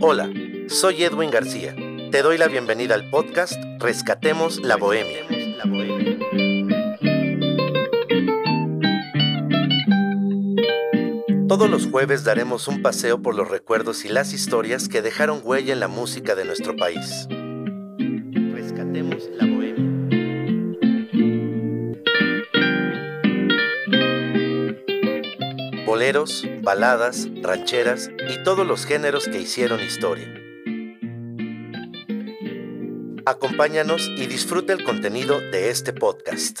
Hola, soy Edwin García. Te doy la bienvenida al podcast Rescatemos la Bohemia. Todos los jueves daremos un paseo por los recuerdos y las historias que dejaron huella en la música de nuestro país. Baladas, rancheras y todos los géneros que hicieron historia. Acompáñanos y disfruta el contenido de este podcast.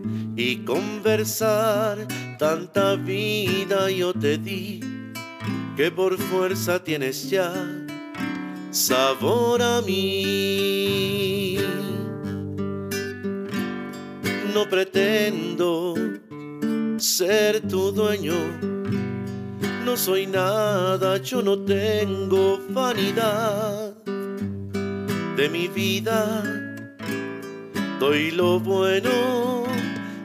y conversar. Tanta vida yo te di que por fuerza tienes ya sabor a mí. No pretendo ser tu dueño. No soy nada, yo no tengo vanidad de mi vida. Doy lo bueno,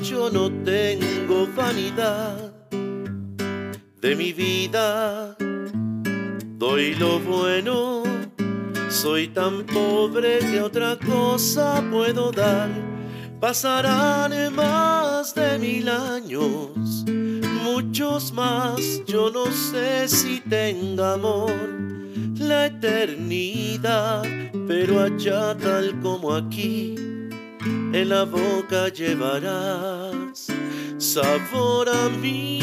Yo no tengo vanidad de mi vida. Doy lo bueno, soy tan pobre que otra cosa puedo dar. Pasarán más de mil años, muchos más, yo no sé si tenga amor la eternidad, pero allá tal como aquí, en la boca llevarás sabor a mí.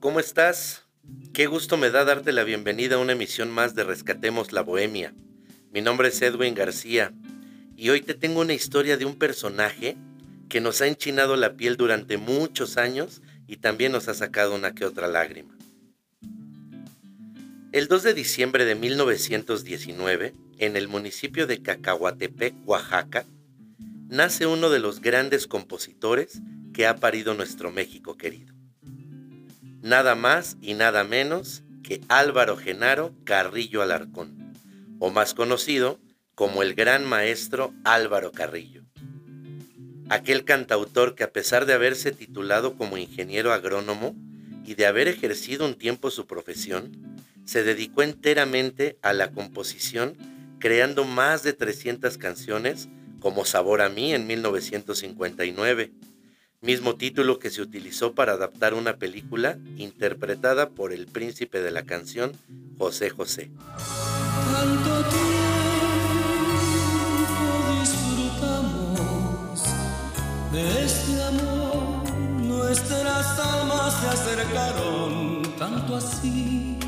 ¿Cómo estás? Qué gusto me da darte la bienvenida a una emisión más de Rescatemos la Bohemia. Mi nombre es Edwin García y hoy te tengo una historia de un personaje que nos ha enchinado la piel durante muchos años y también nos ha sacado una que otra lágrima. El 2 de diciembre de 1919, en el municipio de Cacahuatepec, Oaxaca, nace uno de los grandes compositores que ha parido nuestro México querido. Nada más y nada menos que Álvaro Genaro Carrillo Alarcón, o más conocido como el gran maestro Álvaro Carrillo. Aquel cantautor que a pesar de haberse titulado como ingeniero agrónomo y de haber ejercido un tiempo su profesión, se dedicó enteramente a la composición, creando más de 300 canciones como Sabor a mí en 1959, mismo título que se utilizó para adaptar una película interpretada por el príncipe de la canción, José José. De este amor nuestras almas se acercaron tanto así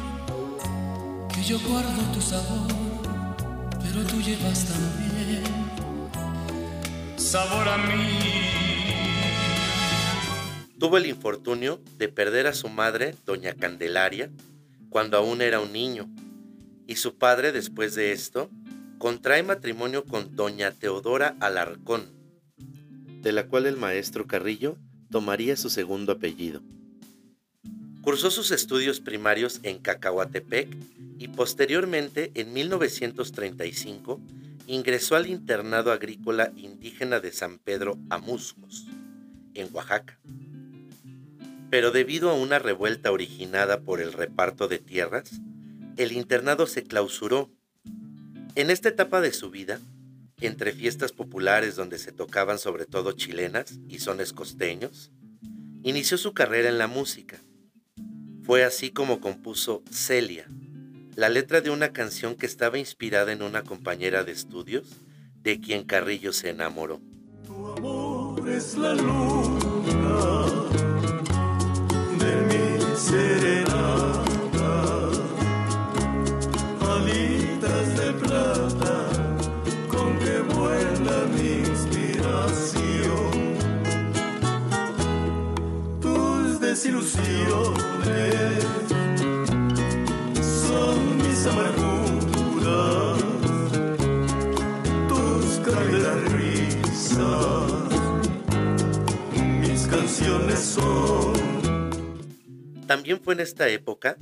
que yo guardo tu sabor, pero tú llevas también sabor a mí. Tuvo el infortunio de perder a su madre, doña Candelaria, cuando aún era un niño, y su padre, después de esto, contrae matrimonio con doña Teodora Alarcón, de la cual el maestro Carrillo tomaría su segundo apellido. Cursó sus estudios primarios en Cacahuatepec y posteriormente, en 1935, ingresó al internado agrícola indígena de San Pedro Amuscos, en Oaxaca. Pero debido a una revuelta originada por el reparto de tierras, el internado se clausuró. En esta etapa de su vida, entre fiestas populares donde se tocaban sobre todo chilenas y sones costeños, inició su carrera en la música. Fue así como compuso Celia, la letra de una canción que estaba inspirada en una compañera de estudios de quien Carrillo se enamoró. Tu amor es la luna de mi serenata, desilusiones son mis amarguras, tus caídas risas, mis canciones son. También fue en esta época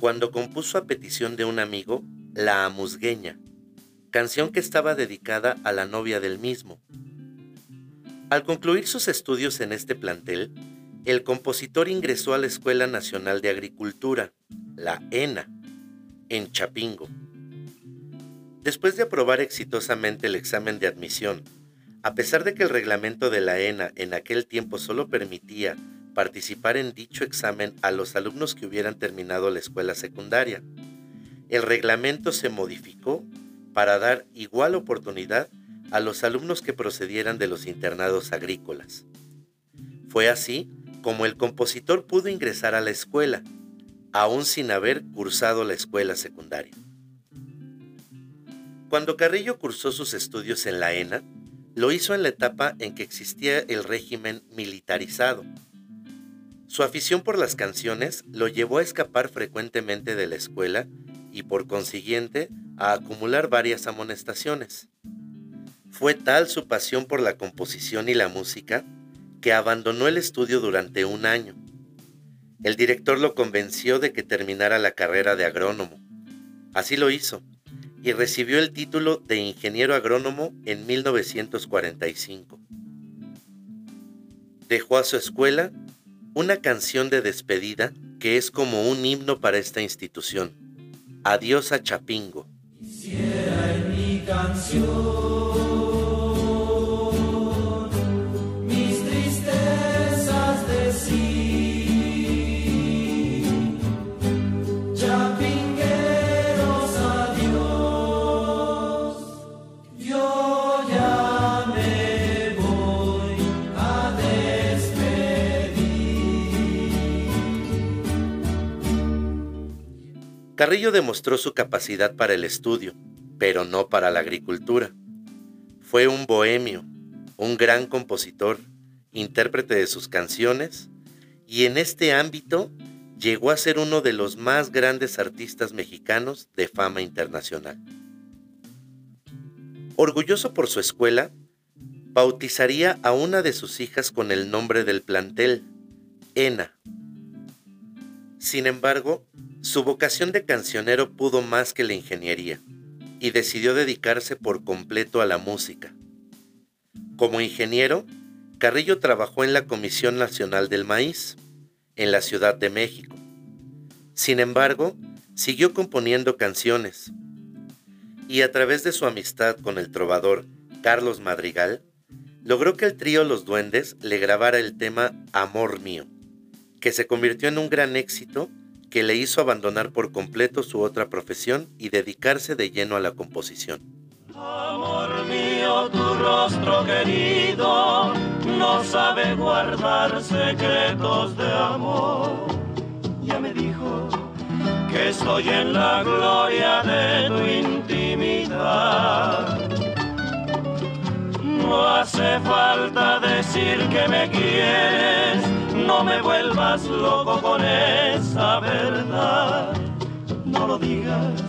cuando compuso a petición de un amigo La Amusgueña, canción que estaba dedicada a la novia del mismo. Al concluir sus estudios en este plantel, el compositor ingresó a la Escuela Nacional de Agricultura, la ENA, en Chapingo. Después de aprobar exitosamente el examen de admisión, a pesar de que el reglamento de la ENA en aquel tiempo solo permitía participar en dicho examen a los alumnos que hubieran terminado la escuela secundaria, el reglamento se modificó para dar igual oportunidad a los alumnos que procedieran de los internados agrícolas. Fue así como el compositor pudo ingresar a la escuela, aún sin haber cursado la escuela secundaria. Cuando Carrillo cursó sus estudios en la ENA, lo hizo en la etapa en que existía el régimen militarizado. Su afición por las canciones lo llevó a escapar frecuentemente de la escuela y por consiguiente a acumular varias amonestaciones. Fue tal su pasión por la composición y la música que abandonó el estudio durante un año. El director lo convenció de que terminara la carrera de agrónomo. Así lo hizo y recibió el título de ingeniero agrónomo en 1945. Dejó a su escuela una canción de despedida que es como un himno para esta institución. Adiós a Chapingo. Carrillo demostró su capacidad para el estudio, pero no para la agricultura. Fue un bohemio, un gran compositor, intérprete de sus canciones, y en este ámbito llegó a ser uno de los más grandes artistas mexicanos de fama internacional. Orgulloso por su escuela, bautizaría a una de sus hijas con el nombre del plantel, Ena. Sin embargo, su vocación de cancionero pudo más que la ingeniería y decidió dedicarse por completo a la música. Como ingeniero, Carrillo trabajó en la Comisión Nacional del Maíz, en la Ciudad de México. Sin embargo, siguió componiendo canciones y a través de su amistad con el trovador Carlos Madrigal, logró que el trío Los Duendes le grabara el tema Amor Mío, que se convirtió en un gran éxito que le hizo abandonar por completo su otra profesión y dedicarse de lleno a la composición. Amor mío, tu rostro querido no sabe guardar secretos de amor. Ya me dijo que estoy en la gloria de tu intimidad. No hace falta decir que me quieres, no me vuelvas loco con esa verdad. No lo digas,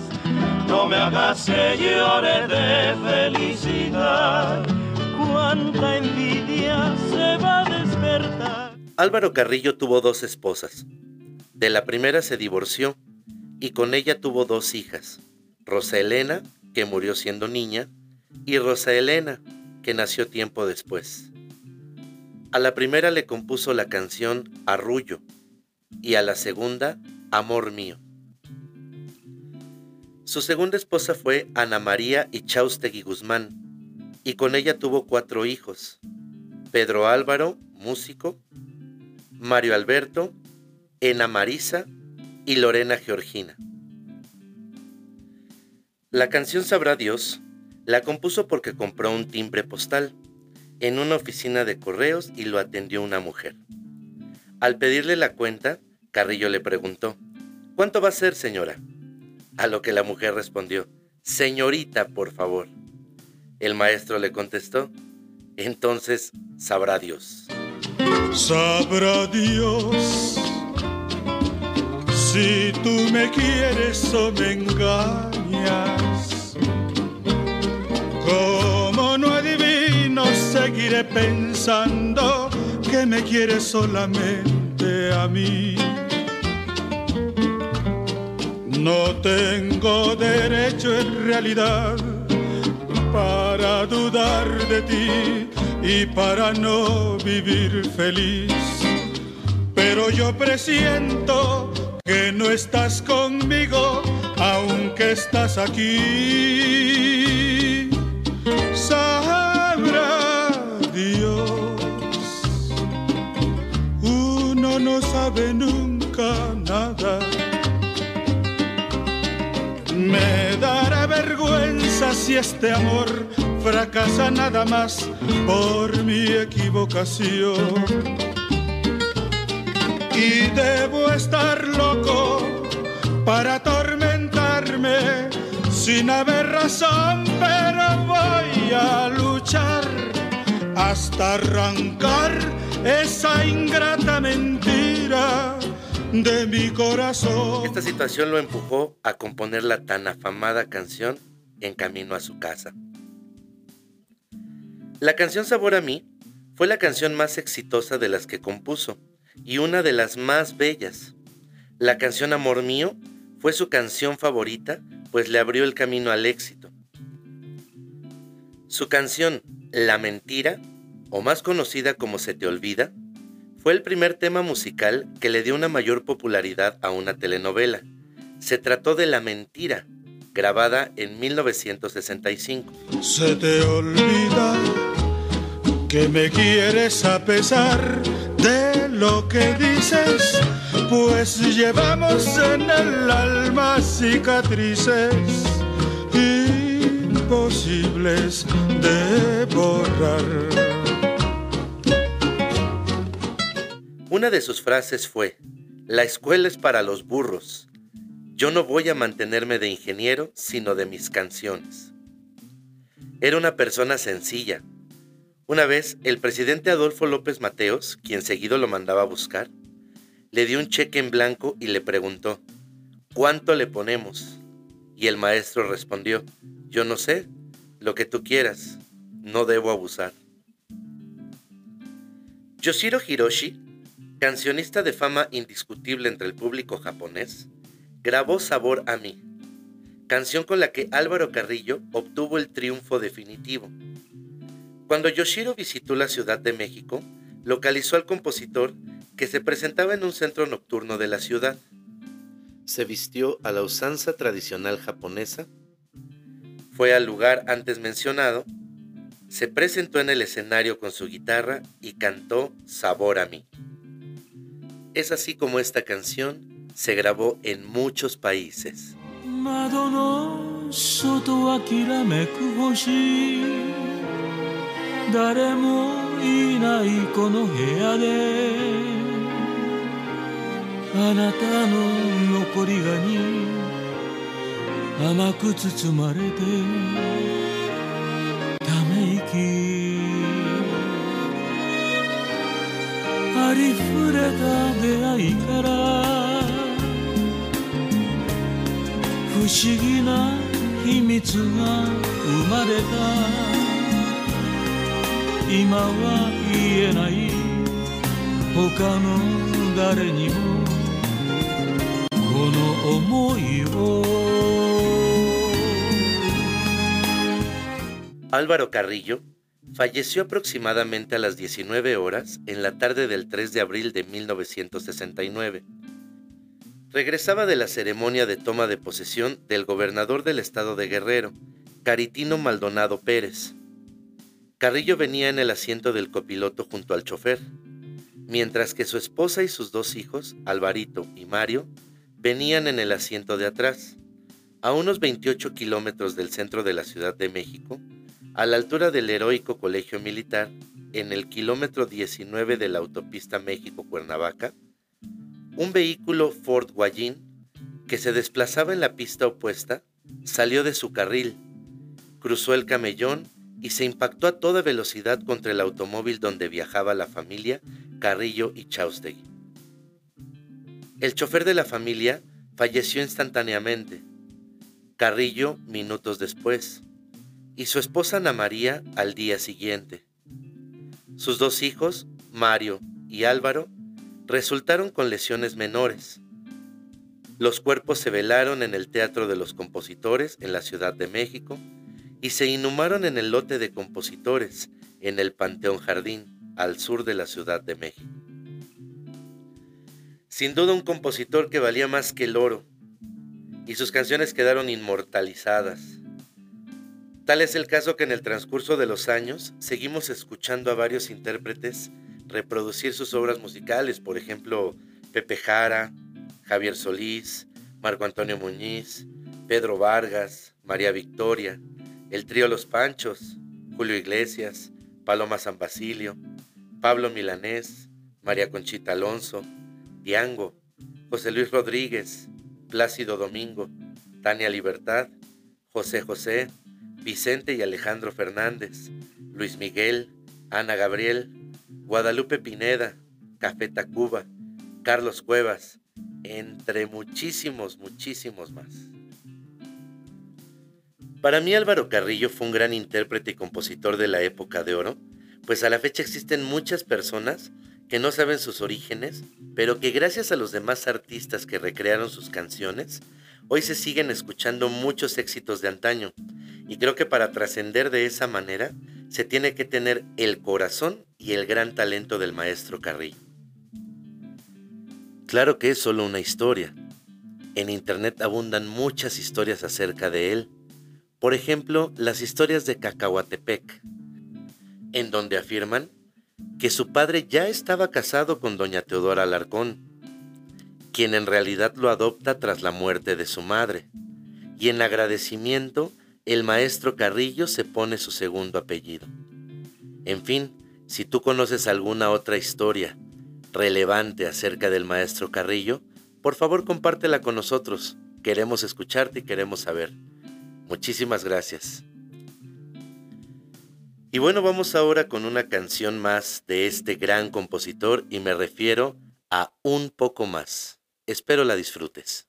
no me hagas que llore de felicidad. Cuánta envidia se va a despertar. Álvaro Carrillo tuvo dos esposas. De la primera se divorció y con ella tuvo dos hijas, Rosa Elena, que murió siendo niña, y Rosa Elena, que nació tiempo después. A la primera le compuso la canción Arrullo y a la segunda Amor mío. Su segunda esposa fue Ana María Ichaustegui Guzmán y con ella tuvo cuatro hijos, Pedro Álvaro, músico, Mario Alberto, Ena Marisa y Lorena Georgina. La canción Sabrá Dios la compuso porque compró un timbre postal en una oficina de correos y lo atendió una mujer. Al pedirle la cuenta, Carrillo le preguntó, ¿Cuánto va a ser, señora? A lo que la mujer respondió, Señorita, por favor. El maestro le contestó, entonces sabrá Dios. Sabrá Dios si tú me quieres o me engañas pensando que me quieres solamente a mí. No tengo derecho en realidad para dudar de ti y para no vivir feliz. Pero yo presiento que no estás conmigo, aunque estás aquí. No sabe nunca nada. Me dará vergüenza si este amor fracasa nada más por mi equivocación. Y debo estar loco para atormentarme sin haber razón, pero voy a luchar hasta arrancar esa ingrata mentira de mi corazón. Esta situación lo empujó a componer la tan afamada canción En Camino a su casa. La canción Sabor a mí fue la canción más exitosa de las que compuso y una de las más bellas. La canción Amor mío fue su canción favorita, pues le abrió el camino al éxito. Su canción La mentira o más conocida como Se te olvida, fue el primer tema musical que le dio una mayor popularidad a una telenovela. Se trató de La Mentira, grabada en 1965. Se te olvida que me quieres a pesar de lo que dices, pues llevamos en el alma cicatrices imposibles de borrar. Una de sus frases fue, la escuela es para los burros. Yo no voy a mantenerme de ingeniero, sino de mis canciones. Era una persona sencilla. Una vez, el presidente Adolfo López Mateos, quien seguido lo mandaba a buscar, le dio un cheque en blanco y le preguntó, ¿cuánto le ponemos? Y el maestro respondió, yo no sé, lo que tú quieras, no debo abusar. Yoshiro Hiroshi cancionista de fama indiscutible entre el público japonés, grabó Sabor a mí, canción con la que Álvaro Carrillo obtuvo el triunfo definitivo. Cuando Yoshiro visitó la Ciudad de México, localizó al compositor que se presentaba en un centro nocturno de la ciudad. Se vistió a la usanza tradicional japonesa, fue al lugar antes mencionado, se presentó en el escenario con su guitarra y cantó Sabor a mí. Es así como esta canción se grabó en muchos países. いないこの部屋であなたの残りがに甘く包まれてため息 りふれた出会いから不思議な秘密が生まれた。今は言えない。他の誰にも。この思いを。Álvaro Carrillo falleció aproximadamente a las 19 horas en la tarde del 3 de abril de 1969. Regresaba de la ceremonia de toma de posesión del gobernador del estado de Guerrero, Caritino Maldonado Pérez. Carrillo venía en el asiento del copiloto junto al chofer, mientras que su esposa y sus dos hijos, Alvarito y Mario, venían en el asiento de atrás. A unos 28 kilómetros del centro de la Ciudad de México, a la altura del heroico Colegio Militar, en el kilómetro 19 de la autopista México-Cuernavaca, un vehículo Ford Guayín que se desplazaba en la pista opuesta salió de su carril, cruzó el camellón y se impactó a toda velocidad contra el automóvil donde viajaba la familia Carrillo y Chaustegui. El chofer de la familia falleció instantáneamente, Carrillo minutos después, y su esposa Ana María al día siguiente. Sus dos hijos, Mario y Álvaro, resultaron con lesiones menores. Los cuerpos se velaron en el Teatro de los Compositores en la Ciudad de México y se inhumaron en el lote de compositores en el Panteón Jardín, al sur de la Ciudad de México. Sin duda un compositor que valía más que el oro, y sus canciones quedaron inmortalizadas Tal es el caso que en el transcurso de los años seguimos escuchando a varios intérpretes reproducir sus obras musicales, por ejemplo, Pepe Jara, Javier Solís, Marco Antonio Muñiz, Pedro Vargas, María Victoria, el trío Los Panchos, Julio Iglesias, Paloma San Basilio, Pablo Milanés, María Conchita Alonso, Diango, José Luis Rodríguez, Plácido Domingo, Tania Libertad, José José, Vicente y Alejandro Fernández, Luis Miguel, Ana Gabriel, Guadalupe Pineda, Café Tacuba, Carlos Cuevas, entre muchísimos, muchísimos más. Para mí Álvaro Carrillo fue un gran intérprete y compositor de la época de oro, pues a la fecha existen muchas personas que no saben sus orígenes, pero que gracias a los demás artistas que recrearon sus canciones, hoy se siguen escuchando muchos éxitos de antaño, y creo que para trascender de esa manera se tiene que tener el corazón y el gran talento del maestro Carrillo. Claro que es solo una historia. En Internet abundan muchas historias acerca de él. Por ejemplo, las historias de Cacahuatepec, en donde afirman que su padre ya estaba casado con doña Teodora Alarcón, quien en realidad lo adopta tras la muerte de su madre, y en agradecimiento el maestro Carrillo se pone su segundo apellido. En fin, si tú conoces alguna otra historia relevante acerca del maestro Carrillo, por favor compártela con nosotros. Queremos escucharte y queremos saber. Muchísimas gracias. Y bueno, vamos ahora con una canción más de este gran compositor y me refiero a Un poco más. Espero la disfrutes.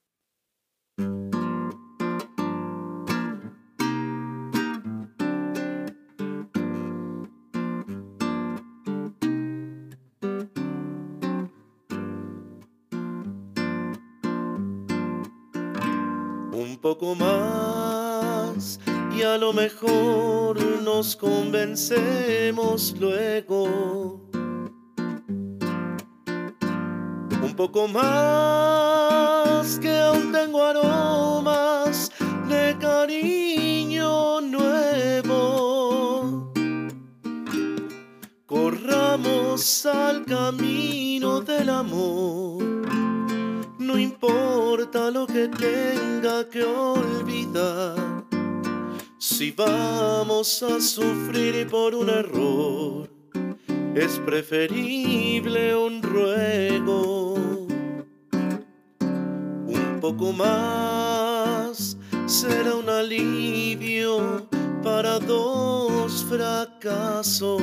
Poco más y a lo mejor nos convencemos luego. Un poco más que aún tengo aromas de cariño nuevo. Corramos al camino del amor no importa lo que tenga que olvidar. Si vamos a sufrir por un error, es preferible un ruego. Un poco más será un alivio para dos fracasos.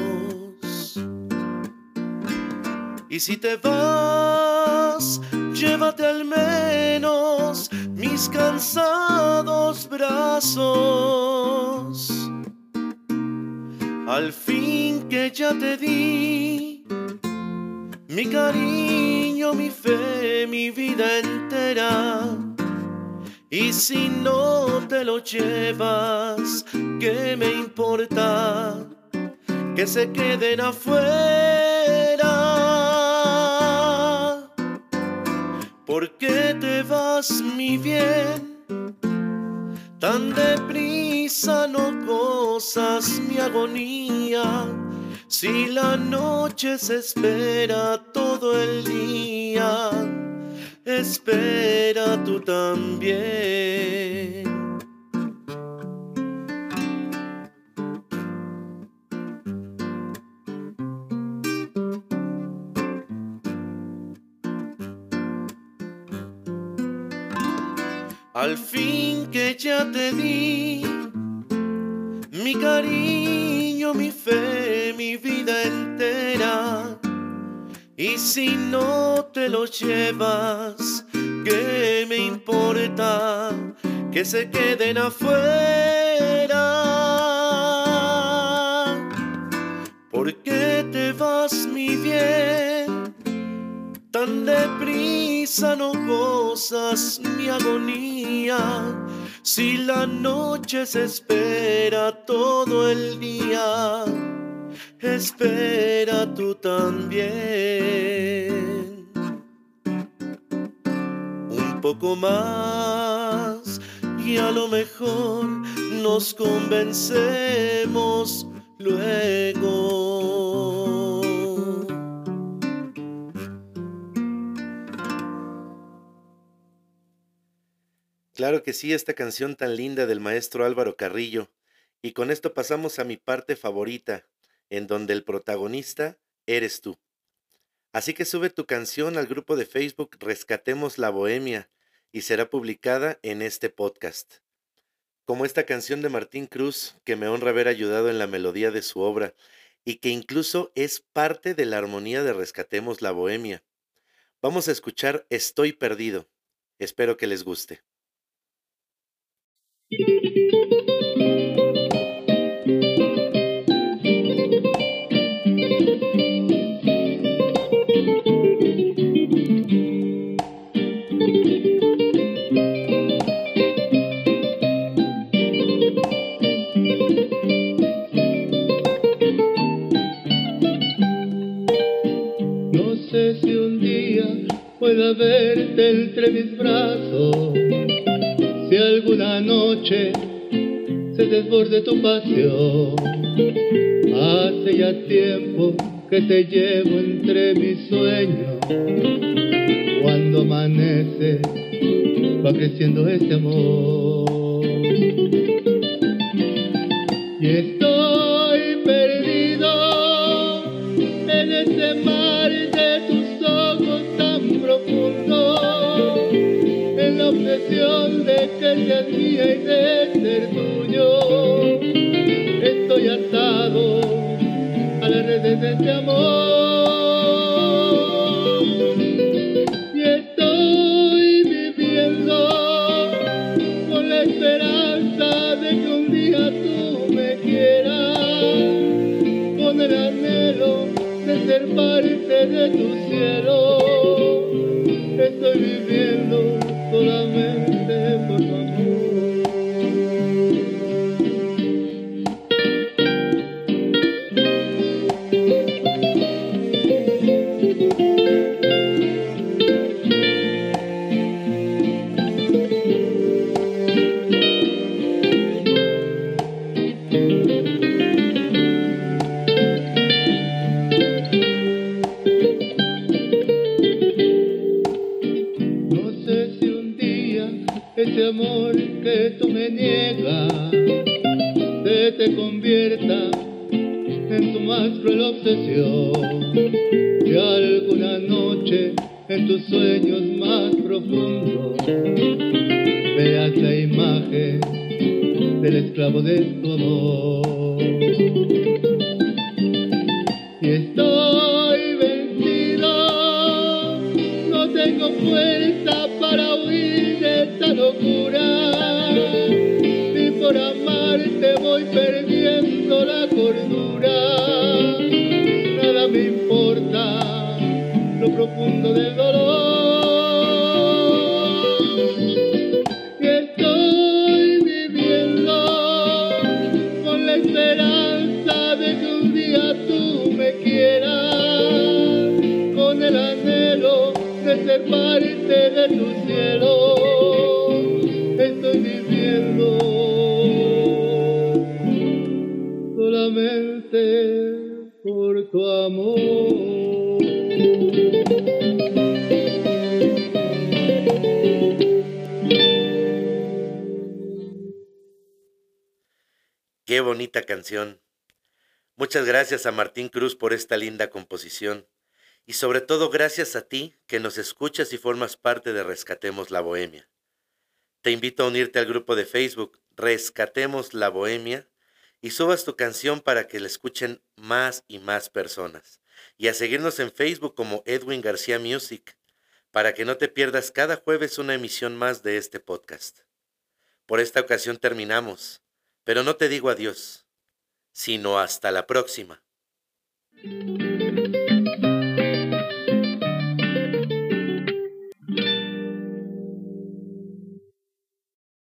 Y si te vas, llévate al menos mis cansados brazos. Al fin que ya te di mi cariño, mi fe, mi vida entera. Y si no te lo llevas, ¿qué me importa? Que se queden afuera. ¿Por qué te vas, mi bien? Tan deprisa no gozas mi agonía. Si la noche se espera todo el día, espera tú también. Al fin que ya te di mi cariño, mi fe, mi vida entera. Y si no te lo llevas, ¿qué me importa que se queden afuera? ¿Por qué te vas, mi bien? Tan deprisa no gozas mi agonía. Si la noche se espera todo el día, espera tú también. Un poco más y a lo mejor nos convencemos luego. Claro que sí, esta canción tan linda del maestro Álvaro Carrillo. Y con esto pasamos a mi parte favorita, en donde el protagonista eres tú. Así que sube tu canción al grupo de Facebook Rescatemos la Bohemia y será publicada en este podcast. Como esta canción de Martín Cruz, que me honra haber ayudado en la melodía de su obra y que incluso es parte de la armonía de Rescatemos la Bohemia. Vamos a escuchar Estoy perdido. Espero que les guste. Pueda verte entre mis brazos si alguna noche se desborde tu pasión. Hace ya tiempo que te llevo entre mis sueños. Cuando amanece va creciendo este amor. Y de ser tuyo. Estoy atado a las redes de este amor. Bonita canción. Muchas gracias a Martín Cruz por esta linda composición. Y sobre todo gracias a ti que nos escuchas y formas parte de Rescatemos la Bohemia. Te invito a unirte al grupo de Facebook Rescatemos la Bohemia y subas tu canción para que la escuchen más y más personas. Y a seguirnos en Facebook como Edwin García Music para que no te pierdas cada jueves una emisión más de este podcast. Por esta ocasión terminamos, pero no te digo adiós, sino hasta la próxima.